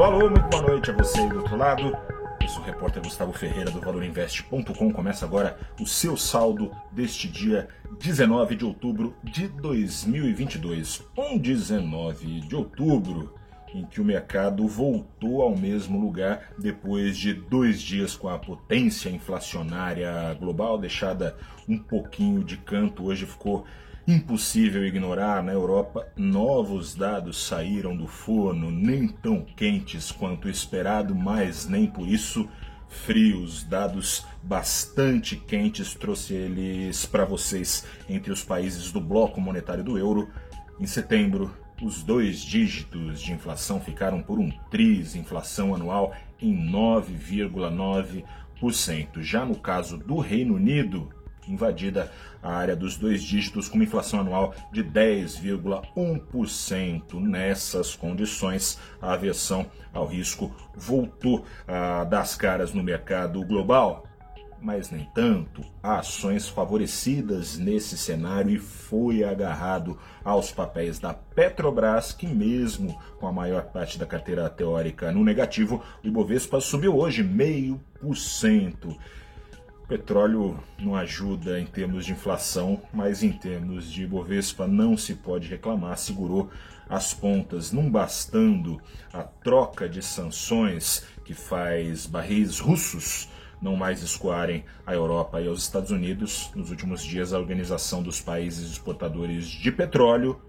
Alô, alô, muito boa noite a você aí do outro lado. Eu sou o repórter Gustavo Ferreira do ValorInvest.com. Começa agora o seu saldo deste dia 19 de outubro de 2022. Um 19 de outubro em que o mercado voltou ao mesmo lugar depois de dois dias com a potência inflacionária global deixada um pouquinho de canto. Hoje ficou impossível ignorar. Na Europa, novos dados saíram do forno, nem tão quentes quanto esperado, mas nem por isso frios, dados bastante quentes, trouxe eles para vocês entre os países do bloco monetário do euro. Em setembro, os dois dígitos de inflação ficaram por um triz, inflação anual em 9,9%. Já no caso do Reino Unido, invadida a área dos dois dígitos com uma inflação anual de 10,1%. Nessas condições, a aversão ao risco voltou a dar as caras no mercado global mas nem tanto, ações favorecidas nesse cenário e foi agarrado aos papéis da Petrobras, que mesmo com a maior parte da carteira teórica no negativo, o Ibovespa subiu hoje meio por cento. Petróleo não ajuda em termos de inflação, mas em termos de Ibovespa não se pode reclamar, segurou as pontas, não bastando a troca de sanções que faz barris russos não mais escoarem à Europa e aos Estados Unidos. Nos últimos dias, a Organização dos Países Exportadores de Petróleo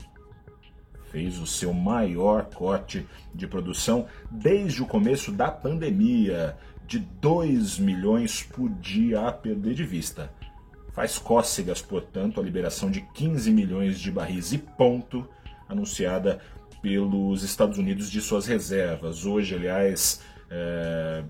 fez o seu maior corte de produção desde o começo da pandemia, de 2 milhões por dia a perder de vista. Faz cócegas, portanto, a liberação de 15 milhões de barris e ponto, anunciada pelos Estados Unidos de suas reservas. Hoje, aliás, é,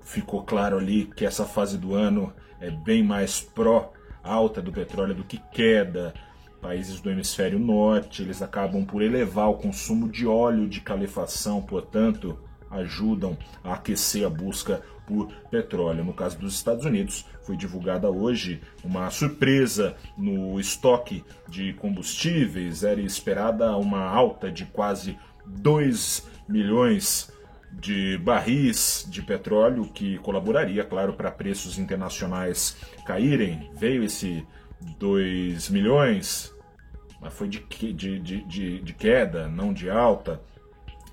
ficou claro ali que essa fase do ano é bem mais pró alta do petróleo do que queda. Países do hemisfério norte, eles acabam por elevar o consumo de óleo de calefação, portanto, ajudam a aquecer a busca por petróleo. No caso dos Estados Unidos, foi divulgada hoje uma surpresa no estoque de combustíveis. Era esperada uma alta de quase 2 milhões de barris de petróleo que colaboraria, claro, para preços internacionais caírem. Veio esse 2 milhões, mas foi de, de, de, de, queda, não de alta,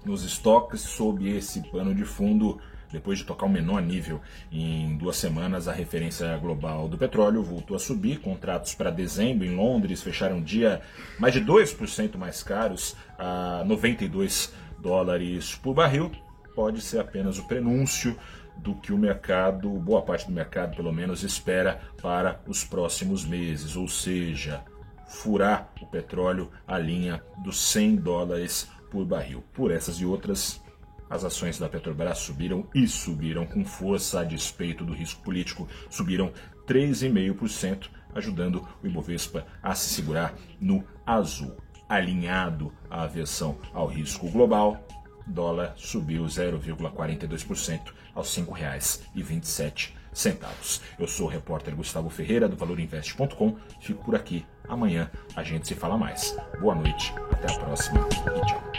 nos estoques sob esse pano de fundo. Depois de tocar o menor nível em duas semanas, a referência global do petróleo voltou a subir. Contratos para dezembro em Londres fecharam dia mais de 2% mais caros, a 92 dólares por barril pode ser apenas o prenúncio do que o mercado, boa parte do mercado pelo menos, espera para os próximos meses, ou seja, furar o petróleo à linha dos 100 dólares por barril. Por essas e outras, as ações da Petrobras subiram e subiram com força a despeito do risco político, subiram 3,5%, ajudando o Ibovespa a se segurar no azul. Alinhado à aversão ao risco global, dólar subiu 0,42% aos R$ 5,27. Eu sou o repórter Gustavo Ferreira do ValorInvest.com. Fico por aqui. Amanhã a gente se fala mais. Boa noite, até a próxima e tchau.